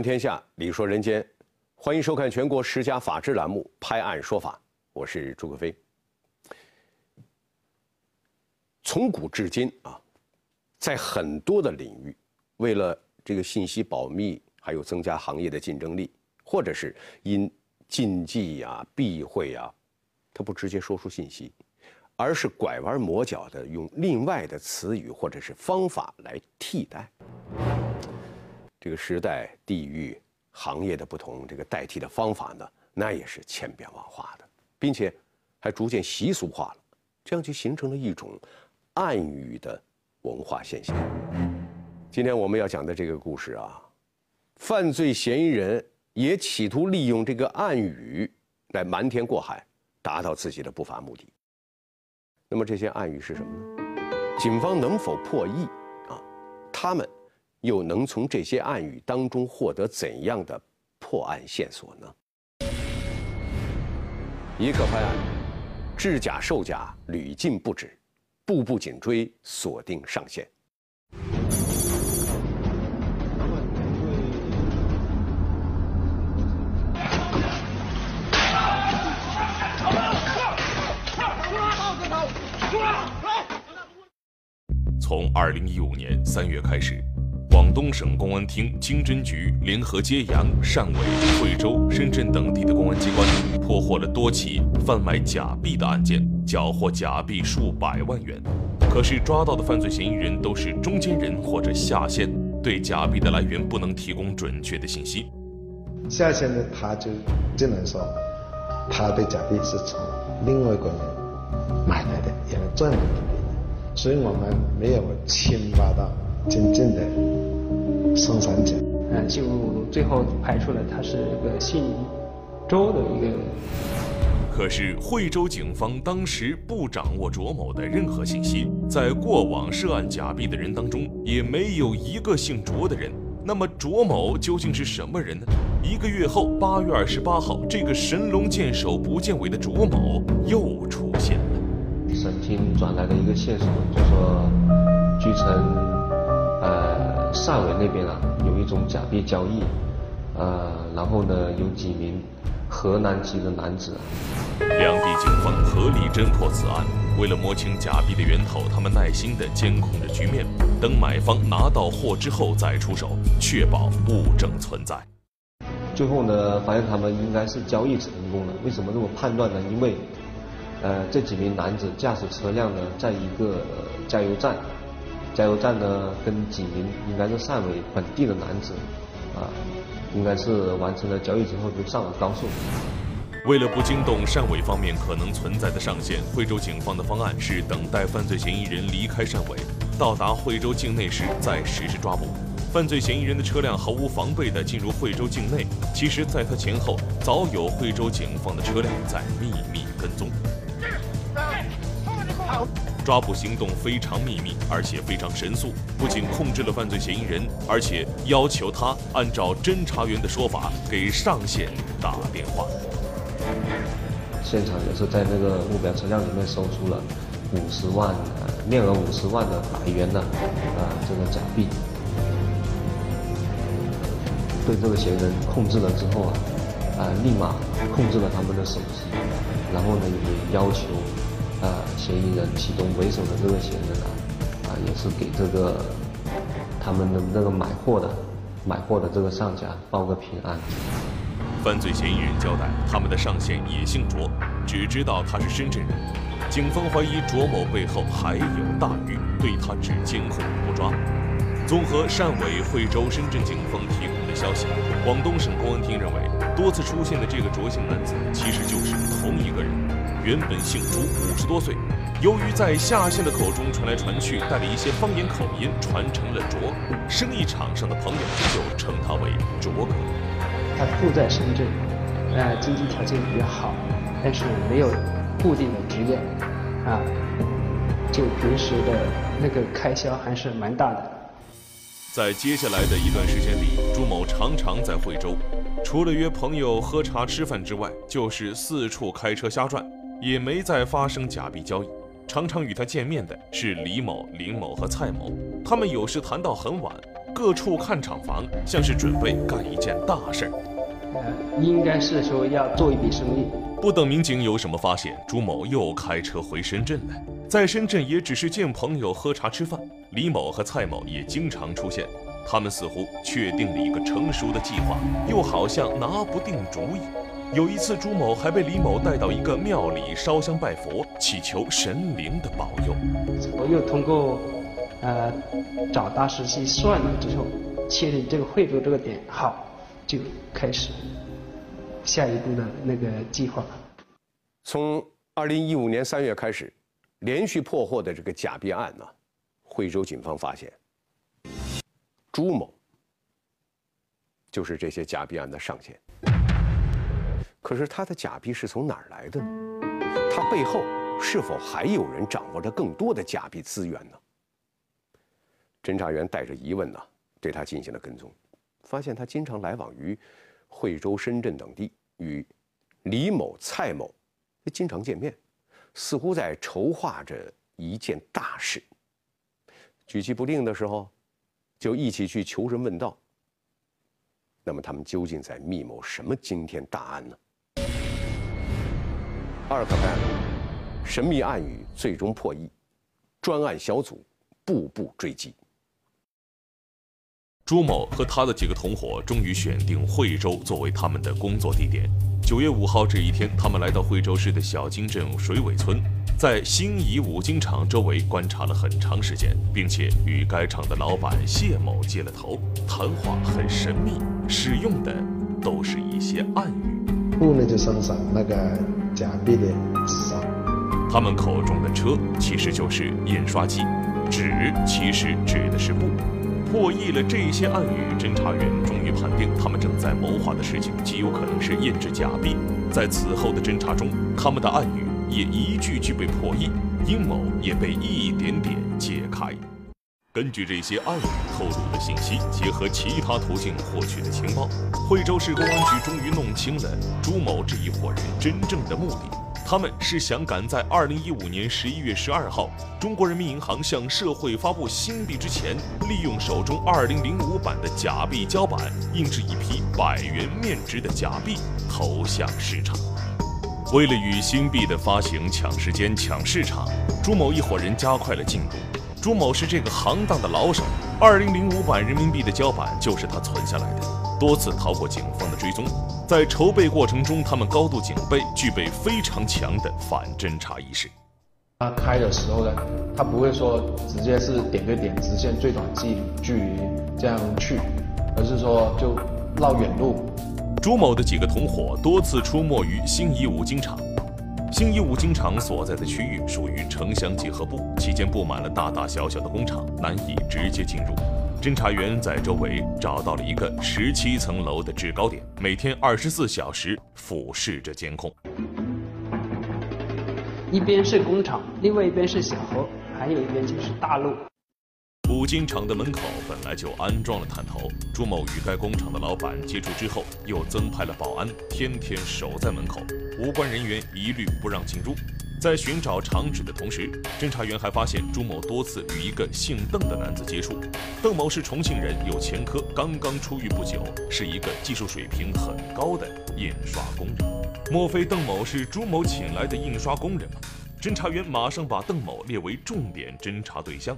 观天下，理说人间，欢迎收看全国十佳法制栏目《拍案说法》，我是朱克飞。从古至今啊，在很多的领域，为了这个信息保密，还有增加行业的竞争力，或者是因禁忌呀、避讳呀，他不直接说出信息，而是拐弯抹角的用另外的词语或者是方法来替代。这个时代、地域、行业的不同，这个代替的方法呢，那也是千变万化的，并且还逐渐习俗化了，这样就形成了一种暗语的文化现象。今天我们要讲的这个故事啊，犯罪嫌疑人也企图利用这个暗语来瞒天过海，达到自己的不法目的。那么这些暗语是什么呢？警方能否破译啊？他们？又能从这些暗语当中获得怎样的破案线索呢？一个拍案，制假售假屡禁不止，步步紧追，锁定上线。从二零一五年三月开始。广东省公安厅经侦局联合揭阳、汕尾、惠州、深圳等地的公安机关，破获了多起贩卖假币的案件，缴获假币数百万元。可是抓到的犯罪嫌疑人都是中间人或者下线，对假币的来源不能提供准确的信息。下线的他就只能说，他的假币是从另外一个人买来的，也能赚来的，所以我们没有亲挖到。真正的宋三甲，嗯，就最后排出了他是个姓周的一个。可是惠州警方当时不掌握卓某的任何信息，在过往涉案假币的人当中，也没有一个姓卓的人。那么卓某究竟是什么人呢？一个月后，八月二十八号，这个神龙见首不见尾的卓某又出现了。省厅转来的一个线索，就说据称。呃，汕尾那边啊，有一种假币交易，呃，然后呢，有几名河南籍的男子。两地警方合力侦破此案，为了摸清假币的源头，他们耐心地监控着局面，等买方拿到货之后再出手，确保物证存在。最后呢，发现他们应该是交易成功了。为什么这么判断呢？因为，呃，这几名男子驾驶车辆呢，在一个加油站。加油站呢，跟几名应该是汕尾本地的男子，啊，应该是完成了交易之后就上了高速。为了不惊动汕尾方面可能存在的上线，惠州警方的方案是等待犯罪嫌疑人离开汕尾，到达惠州境内时再实施抓捕。犯罪嫌疑人的车辆毫无防备地进入惠州境内，其实，在他前后早有惠州警方的车辆在秘密跟踪。抓捕行动非常秘密，而且非常神速。不仅控制了犯罪嫌疑人，而且要求他按照侦查员的说法给上线打电话。现场也是在那个目标车辆里面搜出了五十万，呃，面额五十万的百元的，呃，这个假币。对这个嫌疑人控制了之后啊，啊，立马控制了他们的手机，然后呢，也要求。嫌疑人其中为首的这个嫌疑人啊，啊，也是给这个他们的那个买货的买货的这个上家报个平安。犯罪嫌疑人交代，他们的上线也姓卓，只知道他是深圳人。警方怀疑卓某背后还有大鱼，对他只监控不抓。综合汕尾、惠州、深圳警方提供的消息，广东省公安厅认为，多次出现的这个卓姓男子其实就是同一个人。原本姓朱，五十多岁，由于在下线的口中传来传去，带了一些方言口音，传成了卓。生意场上的朋友就称他为卓哥。他住在深圳，呃，经济条件比较好，但是没有固定的职业，啊，就平时的那个开销还是蛮大的。在接下来的一段时间里，朱某常常在惠州，除了约朋友喝茶吃饭之外，就是四处开车瞎转，也没再发生假币交易。常常与他见面的是李某、林某和蔡某，他们有时谈到很晚，各处看厂房，像是准备干一件大事儿。呃，应该是说要做一笔生意。不等民警有什么发现，朱某又开车回深圳了。在深圳也只是见朋友喝茶吃饭，李某和蔡某也经常出现。他们似乎确定了一个成熟的计划，又好像拿不定主意。有一次，朱某还被李某带到一个庙里烧香拜佛，祈求神灵的保佑。我又通过呃找大师去算了之后，确定这个惠州这个点好，就开始下一步的那个计划。从二零一五年三月开始，连续破获的这个假币案呢，惠州警方发现，朱某就是这些假币案的上线。可是他的假币是从哪儿来的呢？他背后是否还有人掌握着更多的假币资源呢？侦查员带着疑问呢，对他进行了跟踪，发现他经常来往于惠州、深圳等地，与李某、蔡某经常见面，似乎在筹划着一件大事。举棋不定的时候，就一起去求神问道。那么他们究竟在密谋什么惊天大案呢？二可办，神秘暗语最终破译，专案小组步步追击。朱某和他的几个同伙终于选定惠州作为他们的工作地点。九月五号这一天，他们来到惠州市的小金镇水尾村，在兴宜五金厂周围观察了很长时间，并且与该厂的老板谢某接了头，谈话很神秘，使用的都是一些暗语。布呢就身上那个假币的纸上，他们口中的车其实就是印刷机，纸其实指的是布。破译了这些暗语，侦查员终于判定他们正在谋划的事情极有可能是印制假币。在此后的侦查中，他们的暗语也一句句被破译，阴谋也被一点点揭开。根据这些暗语透露的信息，结合其他途径获取的情报，惠州市公安局终于弄清了朱某这一伙人真正的目的。他们是想赶在二零一五年十一月十二号，中国人民银行向社会发布新币之前，利用手中二零零五版的假币胶板，印制一批百元面值的假币，投向市场。为了与新币的发行抢时间、抢市场，朱某一伙人加快了进度。朱某是这个行当的老手，二零零五版人民币的胶板就是他存下来的，多次逃过警方的追踪。在筹备过程中，他们高度警备，具备非常强的反侦查意识。他开的时候呢，他不会说直接是点对点直线最短距距离这样去，而是说就绕远路。朱某的几个同伙多次出没于兴宜五金厂，兴义五金厂所在的区域属于城乡结合部，期间布满了大大小小的工厂，难以直接进入。侦查员在周围找到了一个十七层楼的制高点，每天二十四小时俯视着监控。一边是工厂，另外一边是小河，还有一边就是大路。五金厂的门口本来就安装了探头，朱某与该工厂的老板接触之后，又增派了保安，天天守在门口，无关人员一律不让进入。在寻找厂址的同时，侦查员还发现朱某多次与一个姓邓的男子接触。邓某是重庆人，有前科，刚刚出狱不久，是一个技术水平很高的印刷工人。莫非邓某是朱某请来的印刷工人吗？侦查员马上把邓某列为重点侦查对象。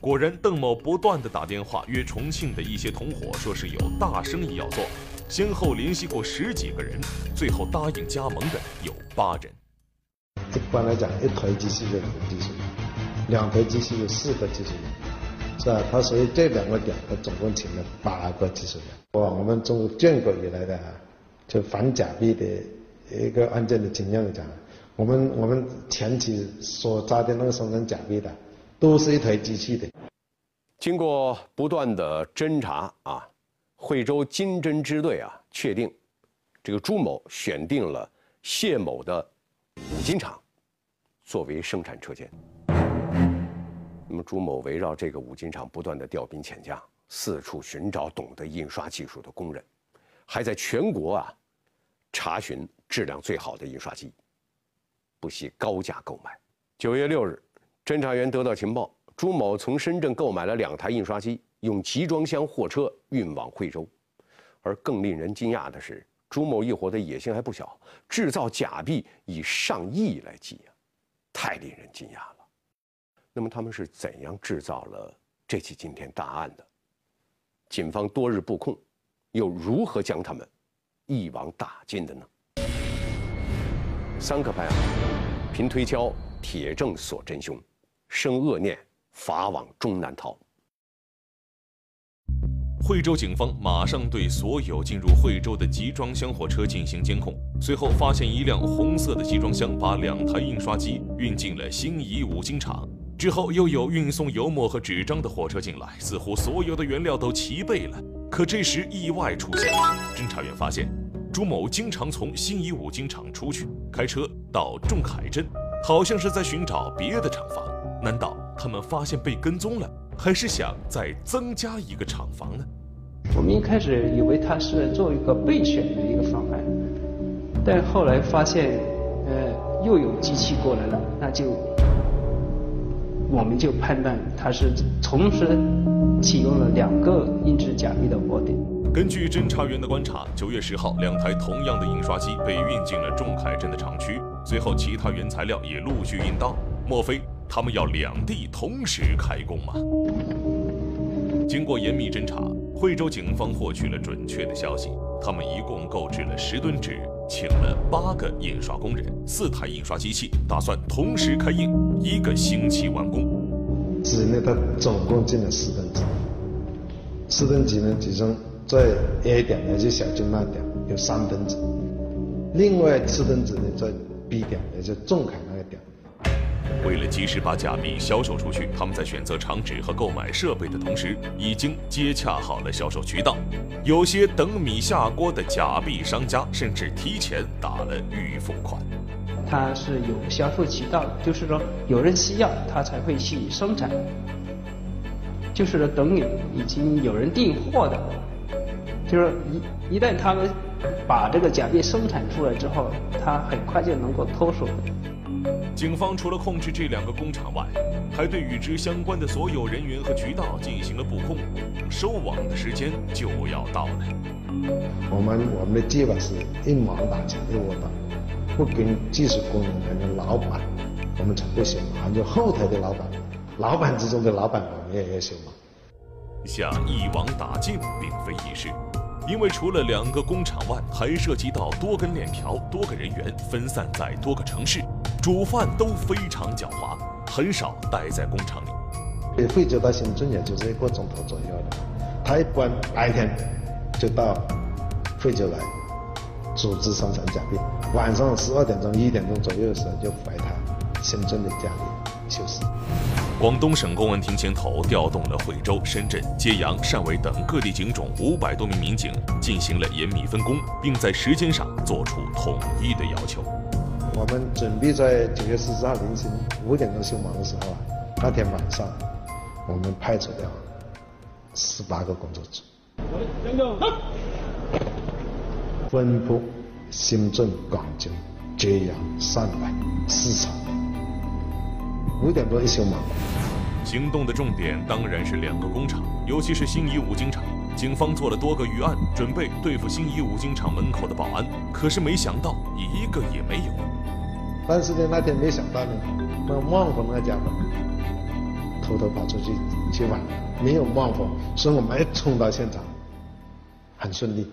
果然，邓某不断的打电话约重庆的一些同伙，说是有大生意要做，先后联系过十几个人，最后答应加盟的有八人。一般来讲，一台机器就两个技术员，两台机器有四个技术员，是吧？他所以这两个点，他总共请了八个技术员。哇，我们从建国以来的就反假币的一个案件的经验来讲，我们我们前期所抓的那个生产假币的，都是一台机器的。经过不断的侦查啊，惠州金针支队啊，确定这个朱某选定了谢某的五金厂。作为生产车间，那么朱某围绕这个五金厂不断的调兵遣将，四处寻找懂得印刷技术的工人，还在全国啊查询质量最好的印刷机，不惜高价购买。九月六日，侦查员得到情报，朱某从深圳购买了两台印刷机，用集装箱货车运往惠州。而更令人惊讶的是，朱某一伙的野心还不小，制造假币以上亿来计啊，太令人惊讶了。那么他们是怎样制造了这起惊天大案的？警方多日布控，又如何将他们一网打尽的呢？三个办案，凭推敲，铁证锁真凶，生恶念，法网终难逃。惠州警方马上对所有进入惠州的集装箱货车进行监控，随后发现一辆红色的集装箱把两台印刷机运进了新沂五金厂。之后又有运送油墨和纸张的火车进来，似乎所有的原料都齐备了。可这时意外出现了，侦查员发现朱某经常从新沂五金厂出去，开车到仲恺镇，好像是在寻找别的厂房。难道他们发现被跟踪了，还是想再增加一个厂房呢？我们一开始以为他是做一个备选的一个方案，但后来发现，呃，又有机器过来了，那就。我们就判断他是同时启用了两个印制假币的窝点。根据侦查员的观察，九月十号，两台同样的印刷机被运进了仲恺镇的厂区，随后其他原材料也陆续运到。莫非他们要两地同时开工吗？经过严密侦查，惠州警方获取了准确的消息，他们一共购置了十吨纸。请了八个印刷工人，四台印刷机器，打算同时开印，一个星期完工。纸呢，它总共进了四吨纸，四吨纸呢，其中在 A 点，也就小金那点有三吨纸，另外四吨纸呢在 B 点，也就仲恺。为了及时把假币销售出去，他们在选择厂址和购买设备的同时，已经接洽好了销售渠道。有些等米下锅的假币商家，甚至提前打了预付款。他是有销售渠道的，就是说有人需要，他才会去生产。就是说，等你已经有人订货的，就是一一旦他们把这个假币生产出来之后，他很快就能够脱手。警方除了控制这两个工厂外，还对与之相关的所有人员和渠道进行了布控。收网的时间就要到了。我们我们的计划是一网打尽，一窝打，不跟技术工人还有老板，我们全部修盲，就后台的老板，老板之中的老板，我们也要修盲。想一网打尽并非易事。因为除了两个工厂外，还涉及到多根链条、多个人员分散在多个城市，主犯都非常狡猾，很少待在工厂里。惠州到深圳也就是一个钟头左右的，他一般白天就到惠州来组织生产假币，晚上十二点钟、一点钟左右的时候就回他深圳的家里休息。广东省公安厅牵头，调动了惠州、深圳、揭阳、汕尾等各地警种五百多名民警，进行了严密分工，并在时间上做出统一的要求。我们准备在九月十四号凌晨五点钟休忙的时候啊，那天晚上我们派出了十八个工作组，分布深圳、广州、揭阳、汕尾四场。五点多一休忙。行动的重点当然是两个工厂，尤其是新沂五金厂。警方做了多个预案，准备对付新沂五金厂门口的保安，可是没想到一个也没有。但是呢，那天没想到呢，那旺峰那家伙偷偷跑出去去玩，没有旺峰，所以我们一冲到现场，很顺利。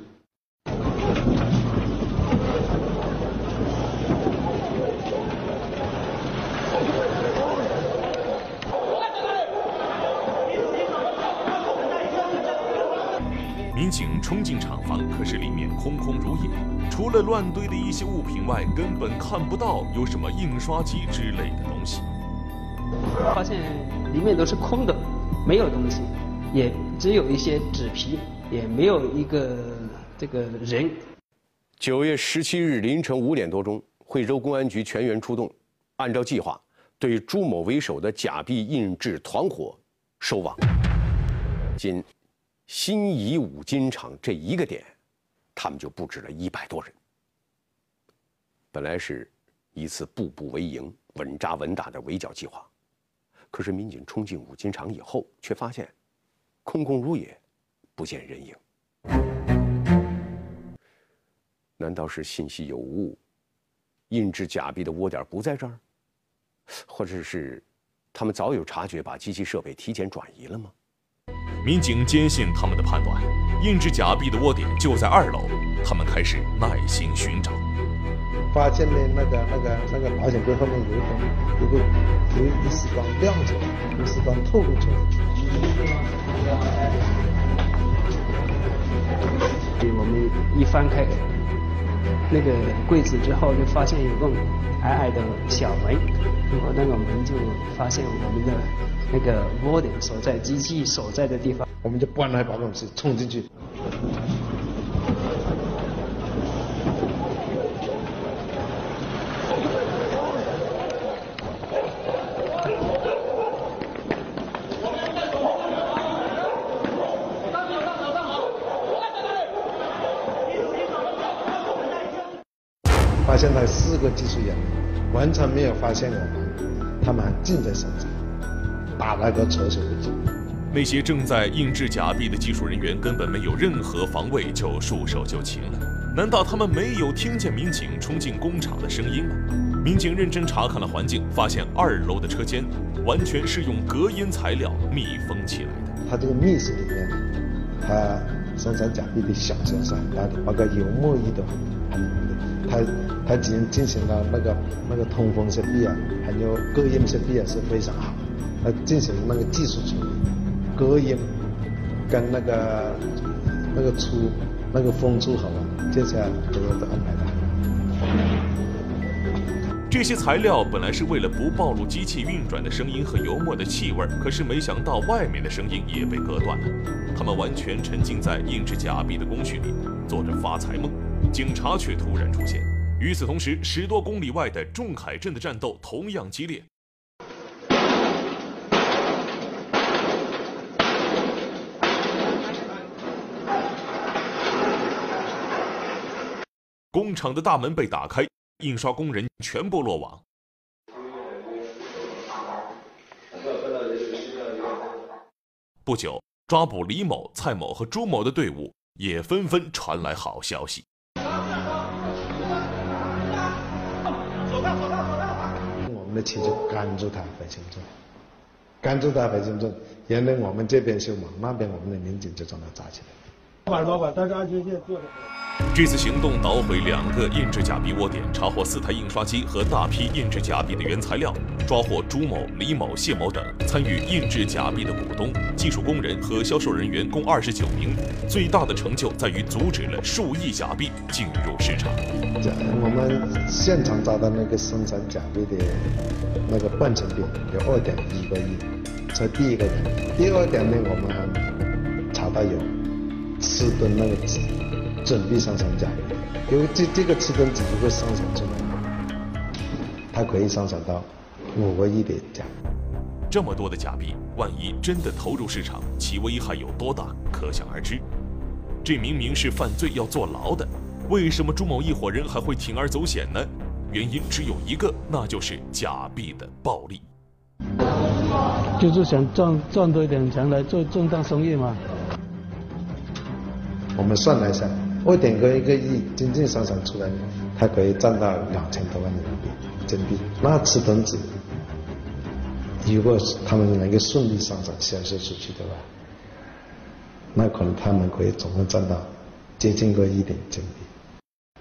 冲进厂房，可是里面空空如也，除了乱堆的一些物品外，根本看不到有什么印刷机之类的东西。发现里面都是空的，没有东西，也只有一些纸皮，也没有一个这个人。九月十七日凌晨五点多钟，惠州公安局全员出动，按照计划对朱某为首的假币印制团伙收网。仅新沂五金厂这一个点，他们就布置了一百多人。本来是一次步步为营、稳扎稳打的围剿计划，可是民警冲进五金厂以后，却发现空空如也，不见人影。难道是信息有误？印制假币的窝点不在这儿，或者是他们早有察觉，把机器设备提前转移了吗？民警坚信他们的判断，印制假币的窝点就在二楼。他们开始耐心寻找，发现了那个那个那个保险柜后面有一个有个有一丝光亮出来，一丝光透露出来。我们一翻开。那个柜子之后就发现有个矮矮的小门，然后那个门就发现我们的那个窝点所在，机器所在的地方，我们就搬来把东西冲进去。发现了四个技术员完全没有发现我们，他们还正在生产，打那个车手不及。那些正在印制假币的技术人员根本没有任何防卫，就束手就擒了。难道他们没有听见民警冲进工厂的声音吗？民警认真查看了环境，发现二楼的车间完全是用隔音材料密封起来的。它这个密室里面，它生产假币的小件是很大的，包括油墨液都很浓的。它它进进行了那个那个通风设备啊，还有隔音设备啊是非常好。来进行那个技术处理，隔音跟那个那个出那个风出好了，接下来都要安排的。这些材料本来是为了不暴露机器运转的声音和油墨的气味，可是没想到外面的声音也被隔断了。他们完全沉浸在印制假币的工序里，做着发财梦。警察却突然出现。与此同时，十多公里外的仲恺镇的战斗同样激烈。工厂的大门被打开，印刷工人全部落网。不久，抓捕李某、蔡某和朱某的队伍也纷纷传来好消息。我们的车就赶住他回深圳，赶住他回深圳。原来我们这边修嘛，那边我们的民警就将他抓起来。老板，大家安全坐着。这次行动捣毁两个印制假币窝点，查获四台印刷机和大批印制假币的原材料，抓获朱某、李某、谢某等参与印制假币的股东、技术工人和销售人员共二十九名。最大的成就在于阻止了数亿假币进入市场。我们现场找到那个生产假币的那个半成品有二点一个亿，这第一个点。第二点呢，我们查到有四吨那个纸。准备生产假币，因为这这个赤墩纸如果生产出来，它可以生产到五个亿的假币。这么多的假币，万一真的投入市场，其危害有多大，可想而知。这明明是犯罪要坐牢的，为什么朱某一伙人还会铤而走险呢？原因只有一个，那就是假币的暴利。就是想赚赚多一点钱来做正当生意嘛。我们算了一下。二点个一个亿真正生产出来，它可以赚到两千多万人民币真币。那赤墩子，如果他们能够顺利生产销售出去的话，那可能他们可以总共赚到接近个一点真币。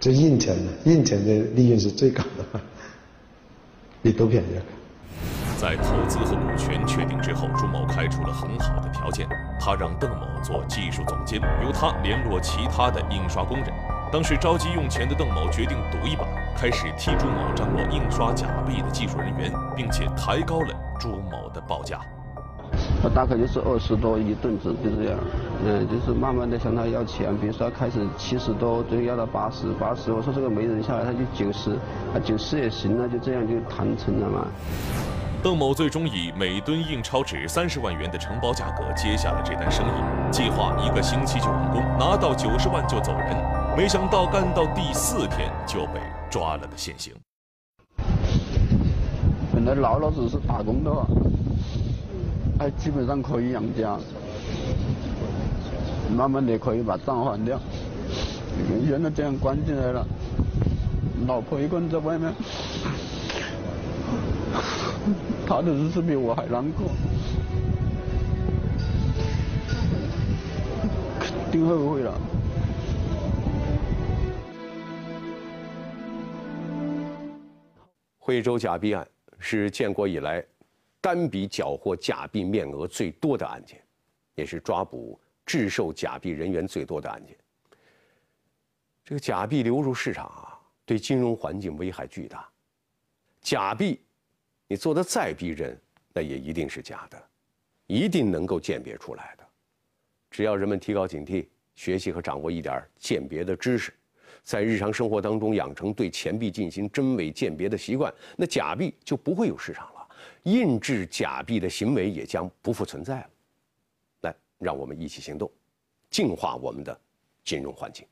就印钱的，印钱的利润是最高的，比毒品要高。在投资和股权确定之后，朱某开出了很好的条件，他让邓某做技术总监，由他联络其他的印刷工人。当时着急用钱的邓某决定赌一把，开始替朱某张罗印刷假币的技术人员，并且抬高了朱某的报价。他大概就是二十多一吨子，就这样，嗯，就是慢慢的向他要钱，比如说开始七十多，最后要到八十，八十，我说这个没人下来，他就九十，啊九十也行了，就这样就谈成了嘛。邓某最终以每吨印钞纸三十万元的承包价格接下了这单生意，计划一个星期就完工，拿到九十万就走人。没想到干到第四天就被抓了个现行。本来老老实实打工的话，还基本上可以养家，慢慢的可以把账还掉。原来这样关进来了，老婆一个人在外面。他的日子比我还难过，肯定后悔了。惠州假币案是建国以来单笔缴获假币面额最多的案件，也是抓捕制售假币人员最多的案件。这个假币流入市场啊，对金融环境危害巨大。假币。你做的再逼真，那也一定是假的，一定能够鉴别出来的。只要人们提高警惕，学习和掌握一点鉴别的知识，在日常生活当中养成对钱币进行真伪鉴别的习惯，那假币就不会有市场了，印制假币的行为也将不复存在了。来，让我们一起行动，净化我们的金融环境。